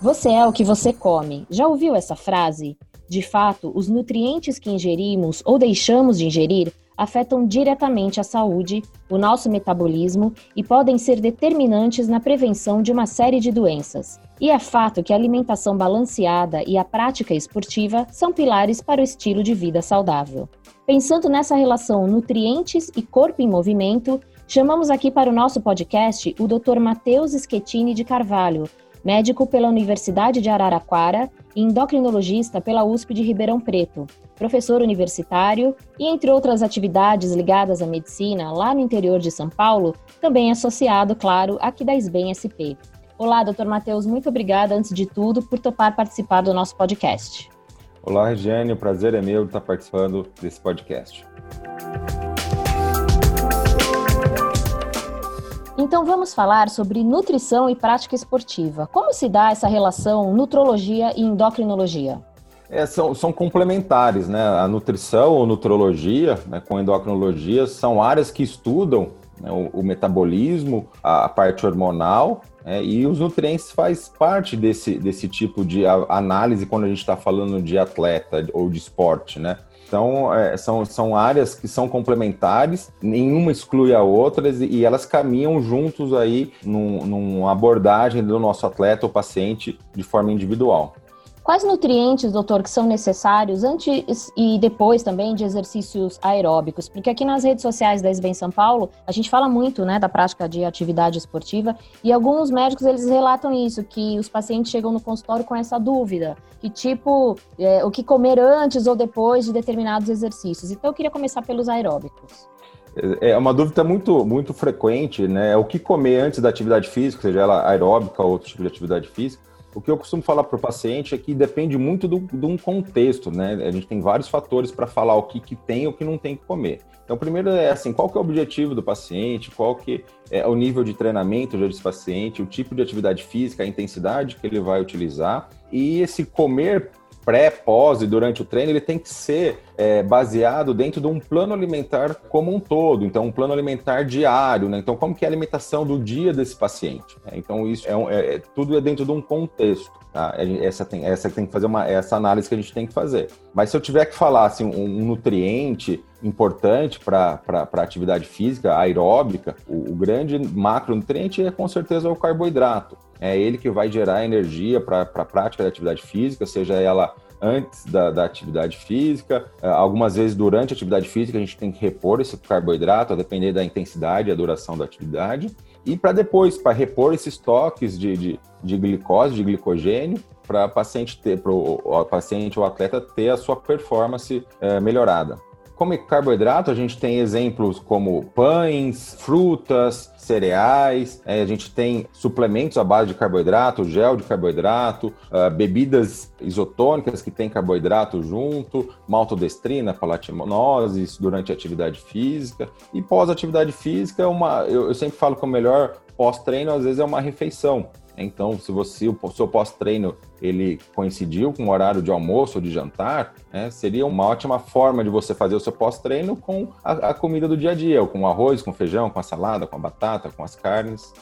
Você é o que você come. Já ouviu essa frase? De fato, os nutrientes que ingerimos ou deixamos de ingerir afetam diretamente a saúde, o nosso metabolismo e podem ser determinantes na prevenção de uma série de doenças. E é fato que a alimentação balanceada e a prática esportiva são pilares para o estilo de vida saudável. Pensando nessa relação nutrientes e corpo em movimento, chamamos aqui para o nosso podcast o Dr. Matheus Schettini de Carvalho, médico pela Universidade de Araraquara e endocrinologista pela USP de Ribeirão Preto, professor universitário e, entre outras atividades ligadas à medicina lá no interior de São Paulo, também associado, claro, aqui da SBEM SP. Olá, doutor Matheus, muito obrigada, antes de tudo, por topar participar do nosso podcast. Olá, Regiane, o prazer é meu estar participando desse podcast. Então vamos falar sobre nutrição e prática esportiva. Como se dá essa relação nutrologia e endocrinologia? É, são, são complementares, né? A nutrição ou nutrologia né, com endocrinologia são áreas que estudam né, o, o, metabolismo, a, a parte hormonal é, e os nutrientes faz parte desse, desse tipo de análise quando a gente está falando de atleta ou de esporte, né? Então, é, são, são áreas que são complementares, nenhuma exclui a outra e elas caminham juntos aí num, numa abordagem do nosso atleta ou paciente de forma individual. Quais nutrientes, doutor, que são necessários antes e depois também de exercícios aeróbicos? Porque aqui nas redes sociais da SBEM São Paulo, a gente fala muito né, da prática de atividade esportiva e alguns médicos eles relatam isso, que os pacientes chegam no consultório com essa dúvida, que tipo, é, o que comer antes ou depois de determinados exercícios. Então eu queria começar pelos aeróbicos. É, é uma dúvida muito, muito frequente, né? O que comer antes da atividade física, seja ela aeróbica ou outro tipo de atividade física. O que eu costumo falar para o paciente é que depende muito de um contexto, né? A gente tem vários fatores para falar o que, que tem e o que não tem que comer. Então, primeiro é assim, qual que é o objetivo do paciente, qual que é o nível de treinamento desse paciente, o tipo de atividade física, a intensidade que ele vai utilizar. E esse comer pré, pós e durante o treino, ele tem que ser é, baseado dentro de um plano alimentar como um todo. Então, um plano alimentar diário, né? Então, como que é a alimentação do dia desse paciente? É, então, isso é, um, é, é, tudo é dentro de um contexto. Tá? Essa tem, essa tem que fazer uma essa análise que a gente tem que fazer. Mas se eu tiver que falar assim, um, nutriente importante para a atividade física, aeróbica, o, o grande macronutriente é com certeza o carboidrato é ele que vai gerar energia para a prática da atividade física, seja ela antes da, da, atividade física, é, algumas vezes durante a atividade física a gente tem que repor esse carboidrato, a depender da intensidade e a duração da atividade, e para depois, para repor esses estoques de, de, de glicose, de glicogênio, para paciente ter, para o paciente ou atleta ter a sua performance é, melhorada. Como carboidrato, a gente tem exemplos como pães, frutas, cereais, é, a gente tem suplementos à base de carboidrato, gel de carboidrato, uh, bebidas isotônicas que tem carboidrato junto, maltodestrina, palatinoses durante a atividade física. E pós-atividade física, uma, eu, eu sempre falo que o melhor pós-treino às vezes é uma refeição. Então, se você o seu pós-treino ele coincidiu com o horário de almoço ou de jantar, né, seria uma ótima forma de você fazer o seu pós-treino com a, a, comida do dia a dia, com o arroz, com o feijão, com a salada, com a batata, com as carnes.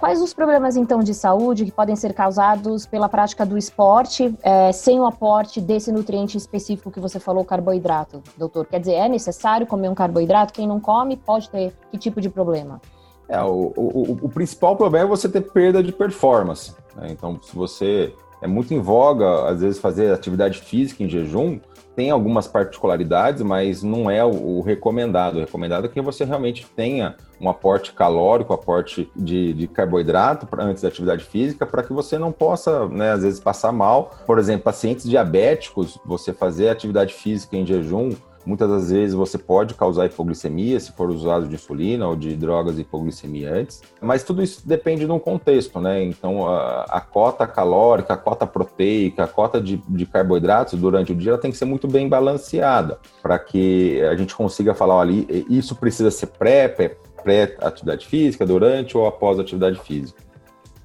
Quais os problemas então de saúde que podem ser causados pela prática do esporte é, sem o aporte desse nutriente específico que você falou, carboidrato, doutor? Quer dizer, é necessário comer um carboidrato? Quem não come pode ter que tipo de problema? É, o, o, o, principal problema é você ter perda de performance. Né? Então, se você é muito em voga, às vezes, fazer atividade física em jejum, tem algumas particularidades, mas não é o, recomendado. O recomendado é que você realmente tenha um aporte calórico, um aporte de, de carboidrato pra, antes da atividade física, para que você não possa, né, às vezes, passar mal. Por exemplo, pacientes diabéticos, você fazer atividade física em jejum Muitas das vezes você pode causar hipoglicemia se for usado de insulina ou de drogas de hipoglicemia antes, mas tudo isso depende de um contexto, né? Então a, a cota calórica, a cota proteica, a cota de, de carboidratos durante o dia ela tem que ser muito bem balanceada para que a gente consiga falar ali, isso precisa ser pré, pré-atividade física, durante ou após atividade física.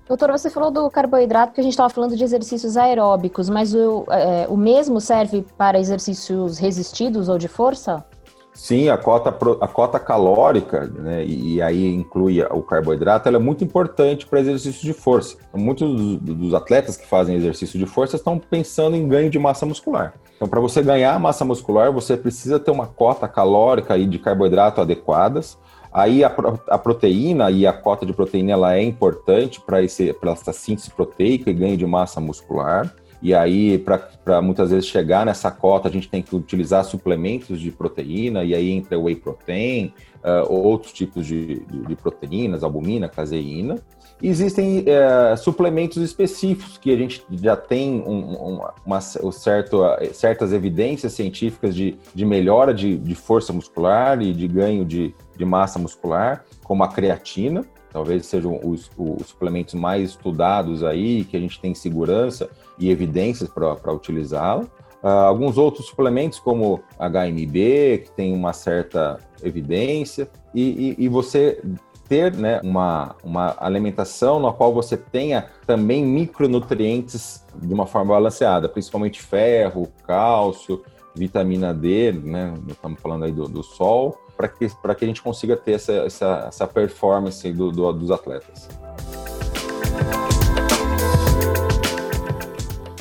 Doutor, você falou do carboidrato que a gente estava falando de exercícios aeróbicos, mas o, é, o mesmo serve para exercícios resistidos ou de força? Sim, a cota, a cota calórica, né, e aí inclui o carboidrato, ela é muito importante para exercício de força. Então, muitos dos atletas que fazem exercício de força estão pensando em ganho de massa muscular. Então, para você ganhar massa muscular, você precisa ter uma cota calórica e de carboidrato adequadas. Aí a, a, proteína e a cota de proteína ela é importante para essa síntese proteica e ganho de massa muscular. E aí, para muitas vezes chegar nessa cota, a gente tem que utilizar suplementos de proteína, e aí entra whey protein, uh, outros tipos de, de, de, proteínas, albumina, caseína. Existem uh, suplementos específicos que a gente já tem um, uma, uma certo, certas evidências científicas de, de melhora de, de força muscular e de ganho de, de massa muscular, como a creatina, talvez sejam os, os, suplementos mais estudados aí, que a gente tem segurança e evidências para utilizá-la. Uh, alguns outros suplementos, como HMB, que tem uma certa evidência, e, e, e você ter né, uma, uma alimentação na qual você tenha também micronutrientes de uma forma balanceada, principalmente ferro, cálcio, vitamina D, né? Estamos falando aí do, do sol, para que, que a gente consiga ter essa, essa, essa performance do, do, dos atletas.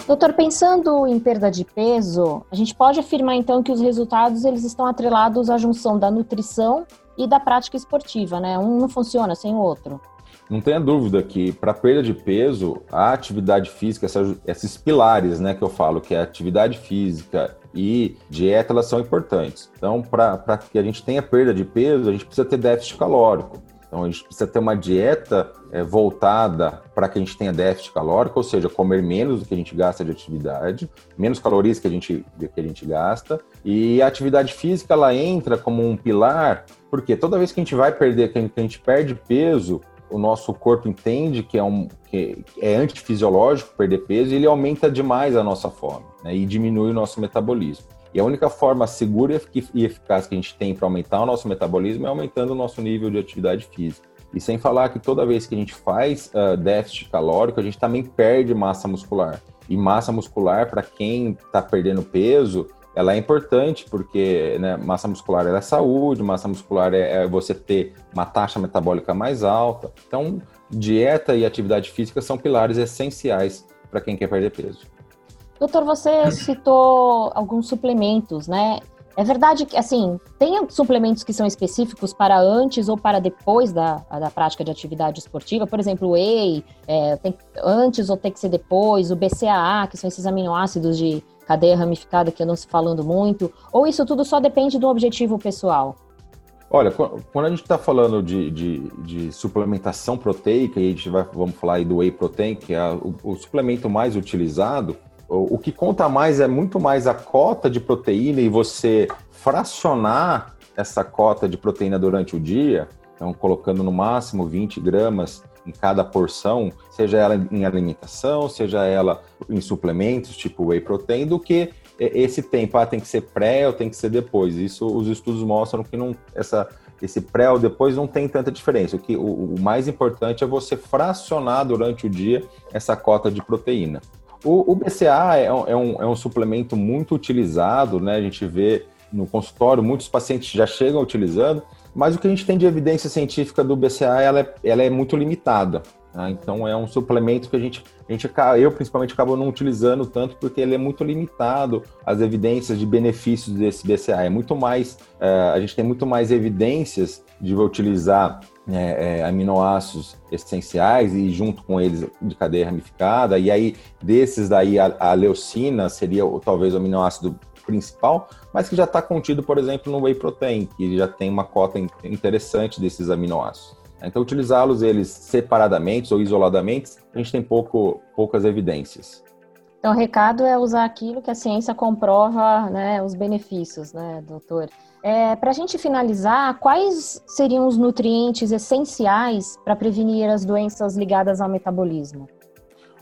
Doutor, pensando em perda de peso, a gente pode afirmar então que os resultados eles estão atrelados à junção da nutrição e da prática esportiva, né? Um não funciona sem o outro. Não tenha dúvida que para perda de peso, a atividade física, essa, esses pilares, né, que eu falo, que é atividade física e dieta, elas são importantes. Então, para que a gente tenha perda de peso, a gente precisa ter déficit calórico. Então, a gente precisa ter uma dieta é, voltada para que a gente tenha déficit calórico, ou seja, comer menos do que a gente gasta de atividade, menos calorias que a gente, que a gente gasta. E a atividade física, ela entra como um pilar, porque toda vez que a gente vai perder, que a gente perde peso, o nosso corpo entende que é, um, que é antifisiológico perder peso e ele aumenta demais a nossa fome né, e diminui o nosso metabolismo. E a única forma segura e eficaz que a gente tem para aumentar o nosso metabolismo é aumentando o nosso nível de atividade física. E sem falar que toda vez que a gente faz uh, déficit calórico, a gente também perde massa muscular. E massa muscular, para quem está perdendo peso, ela é importante porque né, massa muscular é saúde, massa muscular é, é, você ter uma taxa metabólica mais alta. Então, dieta e atividade física são pilares essenciais para quem quer perder peso. Doutor, você citou alguns suplementos, né? É verdade que, assim, tem suplementos que são específicos para antes ou para depois da, da prática de atividade esportiva? Por exemplo, o whey, é, tem, antes ou tem que ser depois, o BCAA, que são esses aminoácidos de cadeia ramificada que andam se falando muito? Ou isso tudo só depende do objetivo pessoal? Olha, quando a gente está falando de, de, de, suplementação proteica, e a gente vai, vamos falar aí do whey protein, que é o, o suplemento mais utilizado, o, que conta mais é muito mais a cota de proteína e você fracionar essa cota de proteína durante o dia, então colocando no máximo 20 gramas em cada porção, seja ela em alimentação, seja ela em suplementos, tipo whey protein, do que esse tempo, ah, tem que ser pré ou tem que ser depois. Isso os estudos mostram que não, essa, esse pré ou depois não tem tanta diferença. O, que, o, o mais importante é você fracionar durante o dia essa cota de proteína. O, o BCA é, é, um, é um suplemento muito utilizado, né? A gente vê no consultório, muitos pacientes já chegam utilizando, mas o que a gente tem de evidência científica do BCA, ela é, ela é muito limitada. Tá? Então é um suplemento que a gente, a gente, eu principalmente acabo não utilizando tanto porque ele é muito limitado as evidências de benefícios desse BCA. É muito mais, é, a gente tem muito mais evidências de utilizar é, é, aminoácidos essenciais e junto com eles de cadeia ramificada. E aí, desses daí, a, a leucina seria talvez o aminoácido principal, mas que já está contido, por exemplo, no whey protein, que já tem uma cota interessante desses aminoácidos. Então, utilizá-los eles separadamente ou isoladamente, a gente tem pouco, poucas evidências. Então, o recado é usar aquilo que a ciência comprova, né, os benefícios, né, doutor? É, para a gente finalizar, quais seriam os nutrientes essenciais para prevenir as doenças ligadas ao metabolismo?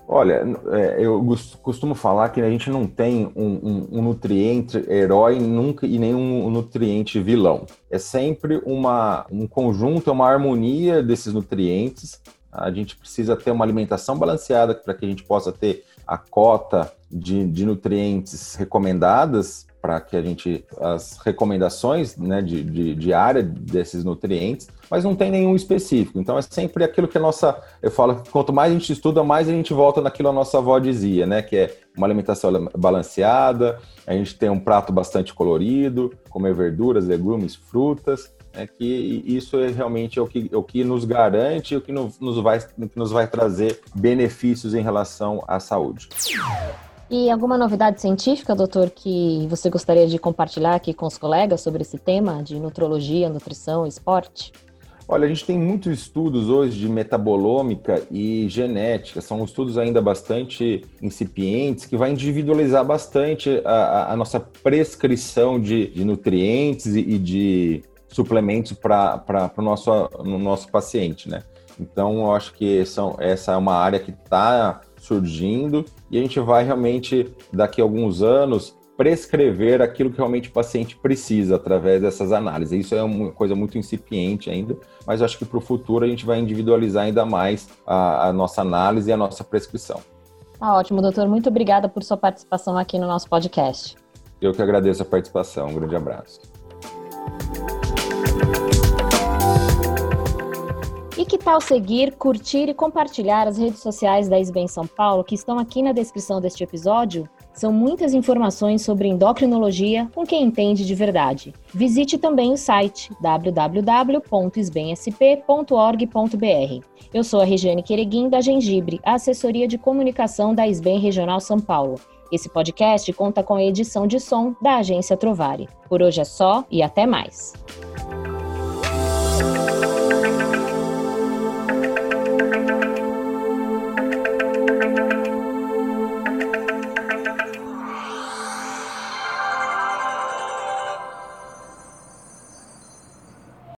Olha, é, eu costumo falar que a gente não tem um, um, um, nutriente herói nunca e nenhum nutriente vilão. É sempre uma, um conjunto, é uma harmonia desses nutrientes. A gente precisa ter uma alimentação balanceada para que a gente possa ter a cota de, de nutrientes recomendadas para que a gente as recomendações né, de, de, área desses nutrientes, mas não tem nenhum específico. Então é sempre aquilo que a nossa. Eu falo que quanto mais a gente estuda, mais a gente volta naquilo a nossa avó dizia, né? Que é uma alimentação balanceada, a gente tem um prato bastante colorido, comer verduras, legumes, frutas. É que isso é realmente é o que, é o que nos garante, o que nos, vai, que nos vai trazer benefícios em relação à saúde. E alguma novidade científica, doutor, que você gostaria de compartilhar aqui com os colegas sobre esse tema de nutrologia, nutrição, esporte? Olha, a gente tem muitos estudos hoje de metabolômica e genética, são estudos ainda bastante incipientes que vai individualizar bastante a, a nossa prescrição de, de nutrientes e, de suplementos para o nosso, no nosso paciente, né? Então, eu acho que são, essa é uma área que está surgindo e a gente vai realmente, daqui a alguns anos, prescrever aquilo que realmente o paciente precisa através dessas análises. Isso é uma coisa muito incipiente ainda, mas acho que para o futuro a gente vai individualizar ainda mais a, a nossa análise e a nossa prescrição. Ah, ótimo, doutor. Muito obrigada por sua participação aqui no nosso podcast. Eu que agradeço a participação. Um grande abraço. Tal seguir, curtir e compartilhar as redes sociais da SBEM São Paulo, que estão aqui na descrição deste episódio? São muitas informações sobre endocrinologia com quem entende de verdade. Visite também o site www.sbensp.org.br. Eu sou a Regiane Quereguim, da Gengibre, a assessoria de comunicação da SBEM Regional São Paulo. Esse podcast conta com a edição de som da agência Trovari. Por hoje é só e até mais.